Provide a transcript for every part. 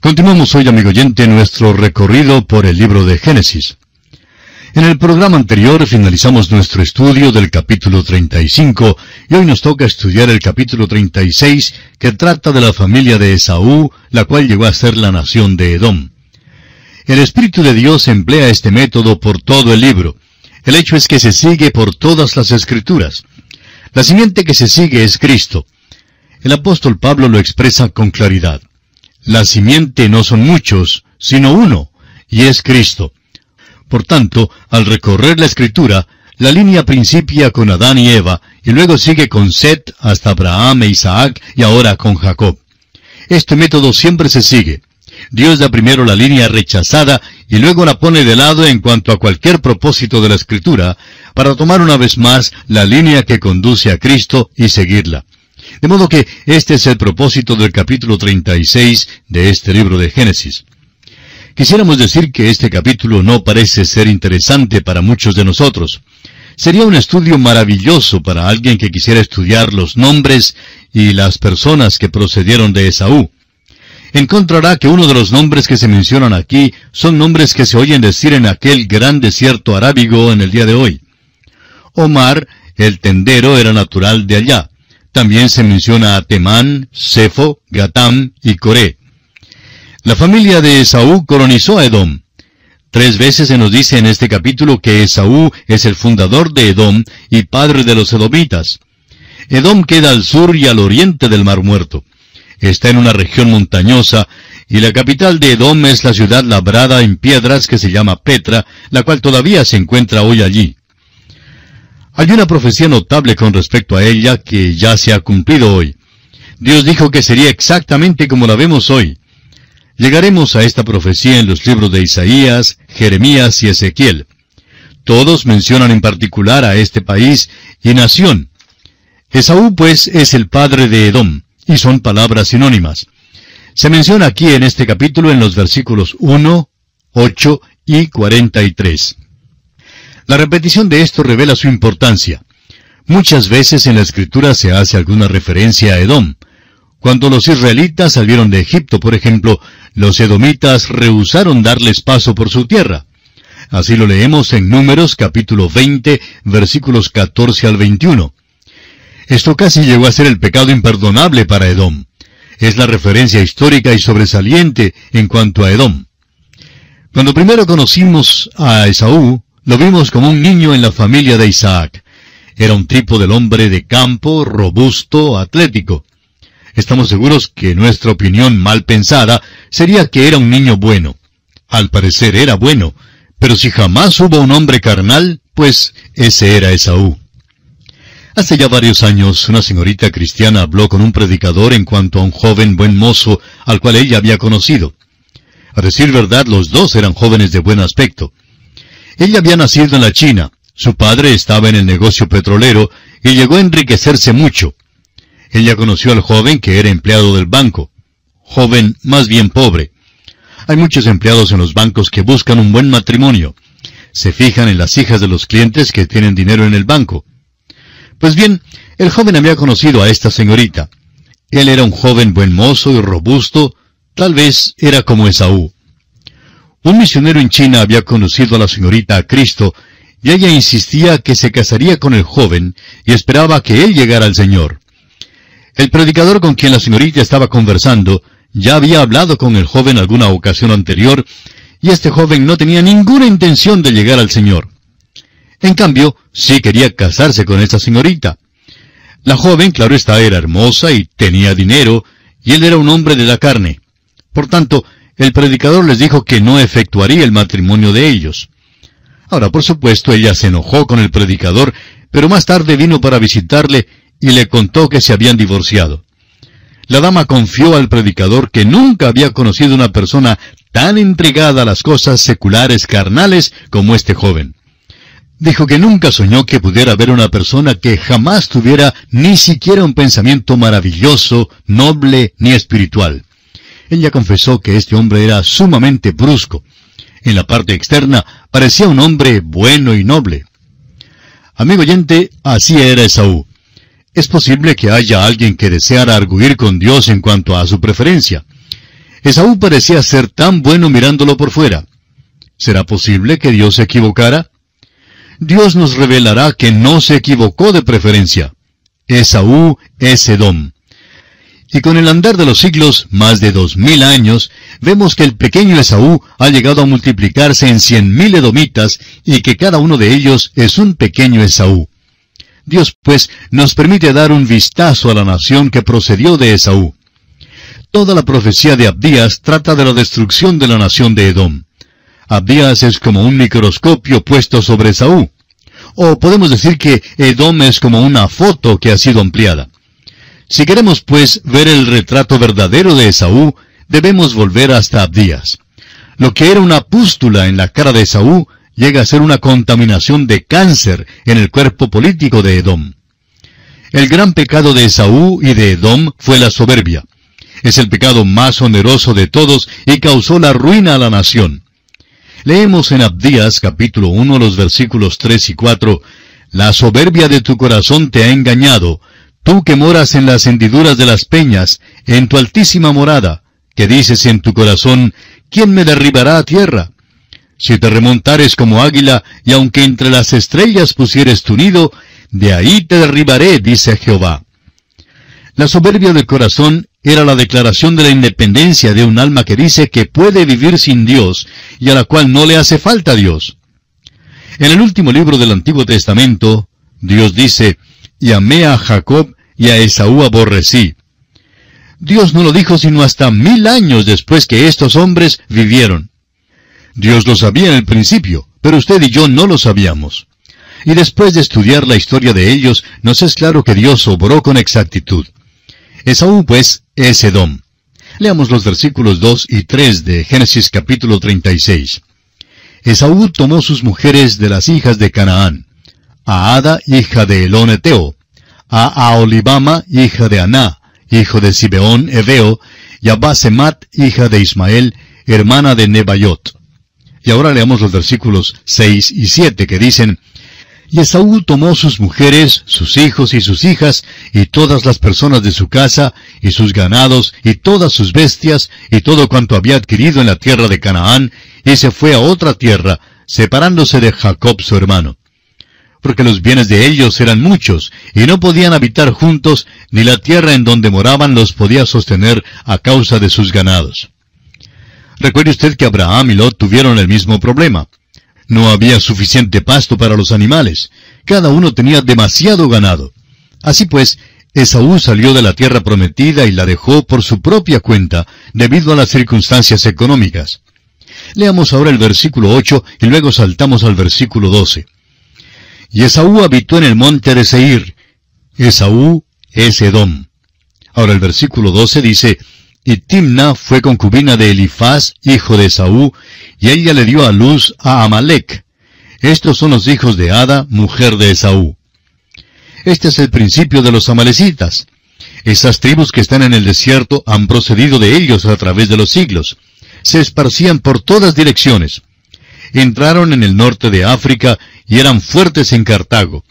Continuamos hoy, amigo oyente, nuestro recorrido por el libro de Génesis. En el programa anterior finalizamos nuestro estudio del capítulo 35 y hoy nos toca estudiar el capítulo 36 que trata de la familia de Esaú, la cual llegó a ser la nación de Edom. El Espíritu de Dios emplea este método por todo el libro. El hecho es que se sigue por todas las escrituras. La simiente que se sigue es Cristo. El apóstol Pablo lo expresa con claridad. La simiente no son muchos, sino uno, y es Cristo. Por tanto, al recorrer la escritura, la línea principia con Adán y Eva, y luego sigue con Set hasta Abraham e Isaac y ahora con Jacob. Este método siempre se sigue. Dios da primero la línea rechazada y luego la pone de lado en cuanto a cualquier propósito de la escritura, para tomar una vez más la línea que conduce a Cristo y seguirla. De modo que este es el propósito del capítulo 36 de este libro de Génesis. Quisiéramos decir que este capítulo no parece ser interesante para muchos de nosotros. Sería un estudio maravilloso para alguien que quisiera estudiar los nombres y las personas que procedieron de Esaú. Encontrará que uno de los nombres que se mencionan aquí son nombres que se oyen decir en aquel gran desierto arábigo en el día de hoy. Omar, el tendero, era natural de allá. También se menciona a Temán, Sefo, Gatam y Coré. La familia de Esaú colonizó a Edom. Tres veces se nos dice en este capítulo que Esaú es el fundador de Edom y padre de los edomitas. Edom queda al sur y al oriente del Mar Muerto. Está en una región montañosa y la capital de Edom es la ciudad labrada en piedras que se llama Petra, la cual todavía se encuentra hoy allí. Hay una profecía notable con respecto a ella que ya se ha cumplido hoy. Dios dijo que sería exactamente como la vemos hoy. Llegaremos a esta profecía en los libros de Isaías, Jeremías y Ezequiel. Todos mencionan en particular a este país y nación. Esaú, pues, es el padre de Edom, y son palabras sinónimas. Se menciona aquí en este capítulo en los versículos 1, 8 y 43. La repetición de esto revela su importancia. Muchas veces en la escritura se hace alguna referencia a Edom. Cuando los israelitas salieron de Egipto, por ejemplo, los edomitas rehusaron darles paso por su tierra. Así lo leemos en Números capítulo 20, versículos 14 al 21. Esto casi llegó a ser el pecado imperdonable para Edom. Es la referencia histórica y sobresaliente en cuanto a Edom. Cuando primero conocimos a Esaú, lo vimos como un niño en la familia de Isaac. Era un tipo del hombre de campo, robusto, atlético. Estamos seguros que nuestra opinión mal pensada sería que era un niño bueno. Al parecer era bueno, pero si jamás hubo un hombre carnal, pues ese era Esaú. Hace ya varios años, una señorita cristiana habló con un predicador en cuanto a un joven buen mozo al cual ella había conocido. A decir verdad, los dos eran jóvenes de buen aspecto. Ella había nacido en la China, su padre estaba en el negocio petrolero y llegó a enriquecerse mucho. Ella conoció al joven que era empleado del banco. Joven más bien pobre. Hay muchos empleados en los bancos que buscan un buen matrimonio. Se fijan en las hijas de los clientes que tienen dinero en el banco. Pues bien, el joven había conocido a esta señorita. Él era un joven buen mozo y robusto, tal vez era como Esaú. Un misionero en China había conocido a la señorita a Cristo, y ella insistía que se casaría con el joven y esperaba que él llegara al Señor. El predicador con quien la señorita estaba conversando ya había hablado con el joven alguna ocasión anterior, y este joven no tenía ninguna intención de llegar al Señor. En cambio, sí quería casarse con esta señorita. La joven, claro está, era hermosa y tenía dinero, y él era un hombre de la carne. Por tanto, el predicador les dijo que no efectuaría el matrimonio de ellos. Ahora, por supuesto, ella se enojó con el predicador, pero más tarde vino para visitarle y le contó que se habían divorciado. La dama confió al predicador que nunca había conocido una persona tan entregada a las cosas seculares carnales como este joven. Dijo que nunca soñó que pudiera haber una persona que jamás tuviera ni siquiera un pensamiento maravilloso, noble ni espiritual. Ella confesó que este hombre era sumamente brusco. En la parte externa parecía un hombre bueno y noble. Amigo oyente, así era Esaú. Es posible que haya alguien que deseara arguir con Dios en cuanto a su preferencia. Esaú parecía ser tan bueno mirándolo por fuera. ¿Será posible que Dios se equivocara? Dios nos revelará que no se equivocó de preferencia. Esaú es Edom. Y con el andar de los siglos, más de dos mil años, vemos que el pequeño Esaú ha llegado a multiplicarse en cien mil edomitas y que cada uno de ellos es un pequeño Esaú. Dios, pues, nos permite dar un vistazo a la nación que procedió de Esaú. Toda la profecía de Abdías trata de la destrucción de la nación de Edom. Abdías es como un microscopio puesto sobre Esaú. O podemos decir que Edom es como una foto que ha sido ampliada. Si queremos, pues, ver el retrato verdadero de Esaú, debemos volver hasta Abdías. Lo que era una pústula en la cara de Esaú llega a ser una contaminación de cáncer en el cuerpo político de Edom. El gran pecado de Esaú y de Edom fue la soberbia. Es el pecado más oneroso de todos y causó la ruina a la nación. Leemos en Abdías capítulo 1 los versículos 3 y 4, La soberbia de tu corazón te ha engañado, tú que moras en las hendiduras de las peñas, en tu altísima morada, que dices en tu corazón, ¿quién me derribará a tierra? Si te remontares como águila, y aunque entre las estrellas pusieres tu nido, de ahí te derribaré, dice Jehová. La soberbia del corazón era la declaración de la independencia de un alma que dice que puede vivir sin Dios y a la cual no le hace falta Dios. En el último libro del Antiguo Testamento, Dios dice, y amé a Jacob y a Esaú aborrecí. Dios no lo dijo sino hasta mil años después que estos hombres vivieron. Dios lo sabía en el principio, pero usted y yo no lo sabíamos. Y después de estudiar la historia de ellos, nos es claro que Dios obró con exactitud. Esaú, pues, es Edom. Leamos los versículos 2 y 3 de Génesis capítulo 36. Esaú tomó sus mujeres de las hijas de Canaán, a Ada, hija de Elón Eteo, a Aolibama, hija de Aná, hijo de Sibeón Eveo, y a Basemat, hija de Ismael, hermana de Nebayot. Y ahora leamos los versículos 6 y 7 que dicen, Y Esaú tomó sus mujeres, sus hijos y sus hijas, y todas las personas de su casa, y sus ganados, y todas sus bestias, y todo cuanto había adquirido en la tierra de Canaán, y se fue a otra tierra, separándose de Jacob su hermano. Porque los bienes de ellos eran muchos, y no podían habitar juntos, ni la tierra en donde moraban los podía sostener a causa de sus ganados. Recuerde usted que Abraham y Lot tuvieron el mismo problema. No había suficiente pasto para los animales. Cada uno tenía demasiado ganado. Así pues, Esaú salió de la tierra prometida y la dejó por su propia cuenta, debido a las circunstancias económicas. Leamos ahora el versículo 8 y luego saltamos al versículo 12. Y Esaú habitó en el monte de Seir. Esaú es Edom. Ahora el versículo 12 dice, y Timna fue concubina de Elifaz, hijo de Saúl, y ella le dio a luz a Amalek. Estos son los hijos de Ada, mujer de Esaú. Este es el principio de los amalecitas. Esas tribus que están en el desierto han procedido de ellos a través de los siglos. Se esparcían por todas direcciones. Entraron en el norte de África y eran fuertes en Cartago.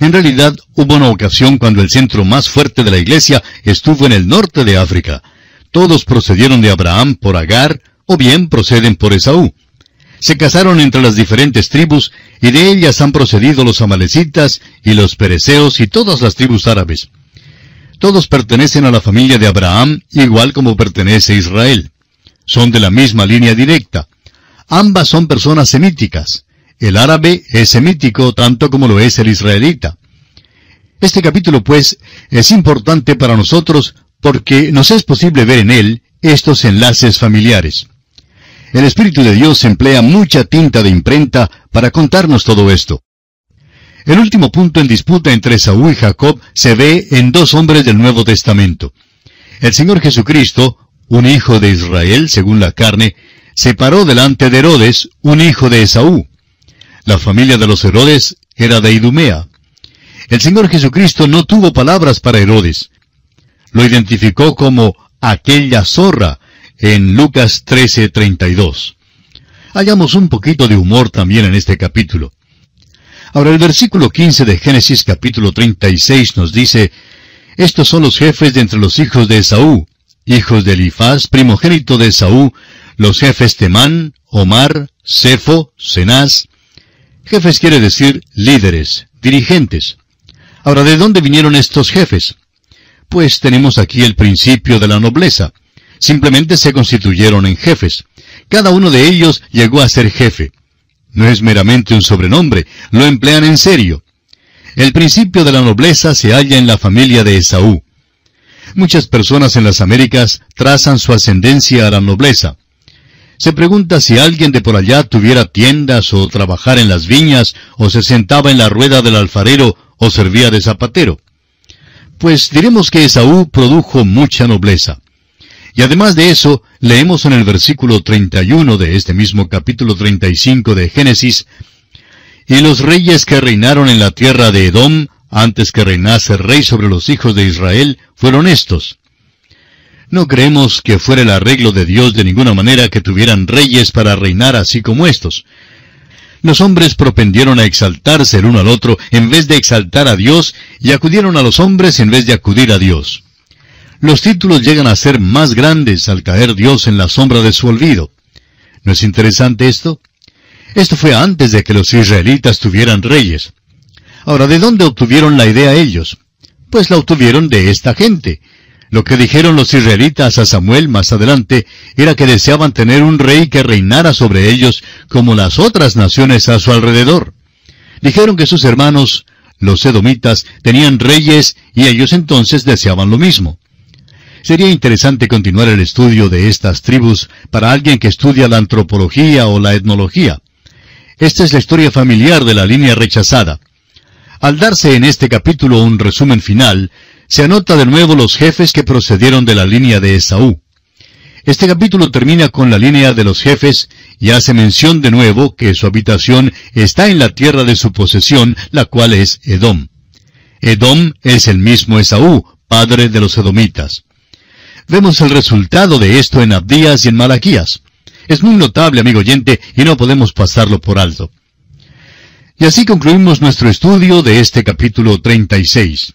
En realidad, hubo una ocasión cuando el centro más fuerte de la iglesia estuvo en el norte de África. Todos procedieron de Abraham por Agar, o bien proceden por Esaú. Se casaron entre las diferentes tribus, y de ellas han procedido los amalecitas y los pereceos y todas las tribus árabes. Todos pertenecen a la familia de Abraham, igual como pertenece Israel. Son de la misma línea directa. Ambas son personas semíticas. El árabe es semítico tanto como lo es el israelita. Este capítulo, pues, es importante para nosotros porque nos es posible ver en él estos enlaces familiares. El Espíritu de Dios emplea mucha tinta de imprenta para contarnos todo esto. El último punto en disputa entre Saúl y Jacob se ve en dos hombres del Nuevo Testamento. El Señor Jesucristo, un hijo de Israel según la carne, se paró delante de Herodes, un hijo de Esaú. La familia de los Herodes era de Idumea. El Señor Jesucristo no tuvo palabras para Herodes lo identificó como aquella zorra en Lucas 13:32. Hallamos un poquito de humor también en este capítulo. Ahora el versículo 15 de Génesis capítulo 36 nos dice, Estos son los jefes de entre los hijos de Esaú, hijos de Elifaz, primogénito de Esaú, los jefes Temán, Omar, Cefo, Cenaz. Jefes quiere decir líderes, dirigentes. Ahora, ¿de dónde vinieron estos jefes? Pues tenemos aquí el principio de la nobleza. Simplemente se constituyeron en jefes. Cada uno de ellos llegó a ser jefe. No es meramente un sobrenombre, lo emplean en serio. El principio de la nobleza se halla en la familia de Esaú. Muchas personas en las Américas trazan su ascendencia a la nobleza. Se pregunta si alguien de por allá tuviera tiendas o trabajar en las viñas o se sentaba en la rueda del alfarero o servía de zapatero. Pues diremos que Esaú produjo mucha nobleza. Y además de eso, leemos en el versículo 31 de este mismo capítulo 35 de Génesis, Y los reyes que reinaron en la tierra de Edom, antes que reinase rey sobre los hijos de Israel, fueron estos. No creemos que fuera el arreglo de Dios de ninguna manera que tuvieran reyes para reinar así como estos. Los hombres propendieron a exaltarse el uno al otro en vez de exaltar a Dios y acudieron a los hombres en vez de acudir a Dios. Los títulos llegan a ser más grandes al caer Dios en la sombra de su olvido. ¿No es interesante esto? Esto fue antes de que los israelitas tuvieran reyes. Ahora, ¿de dónde obtuvieron la idea ellos? Pues la obtuvieron de esta gente. Lo que dijeron los israelitas a Samuel más adelante era que deseaban tener un rey que reinara sobre ellos como las otras naciones a su alrededor. Dijeron que sus hermanos, los edomitas, tenían reyes y ellos entonces deseaban lo mismo. Sería interesante continuar el estudio de estas tribus para alguien que estudia la antropología o la etnología. Esta es la historia familiar de la línea rechazada. Al darse en este capítulo un resumen final, se anota de nuevo los jefes que procedieron de la línea de Esaú. Este capítulo termina con la línea de los jefes y hace mención de nuevo que su habitación está en la tierra de su posesión, la cual es Edom. Edom es el mismo Esaú, padre de los edomitas. Vemos el resultado de esto en Abdías y en Malaquías. Es muy notable, amigo oyente, y no podemos pasarlo por alto. Y así concluimos nuestro estudio de este capítulo 36.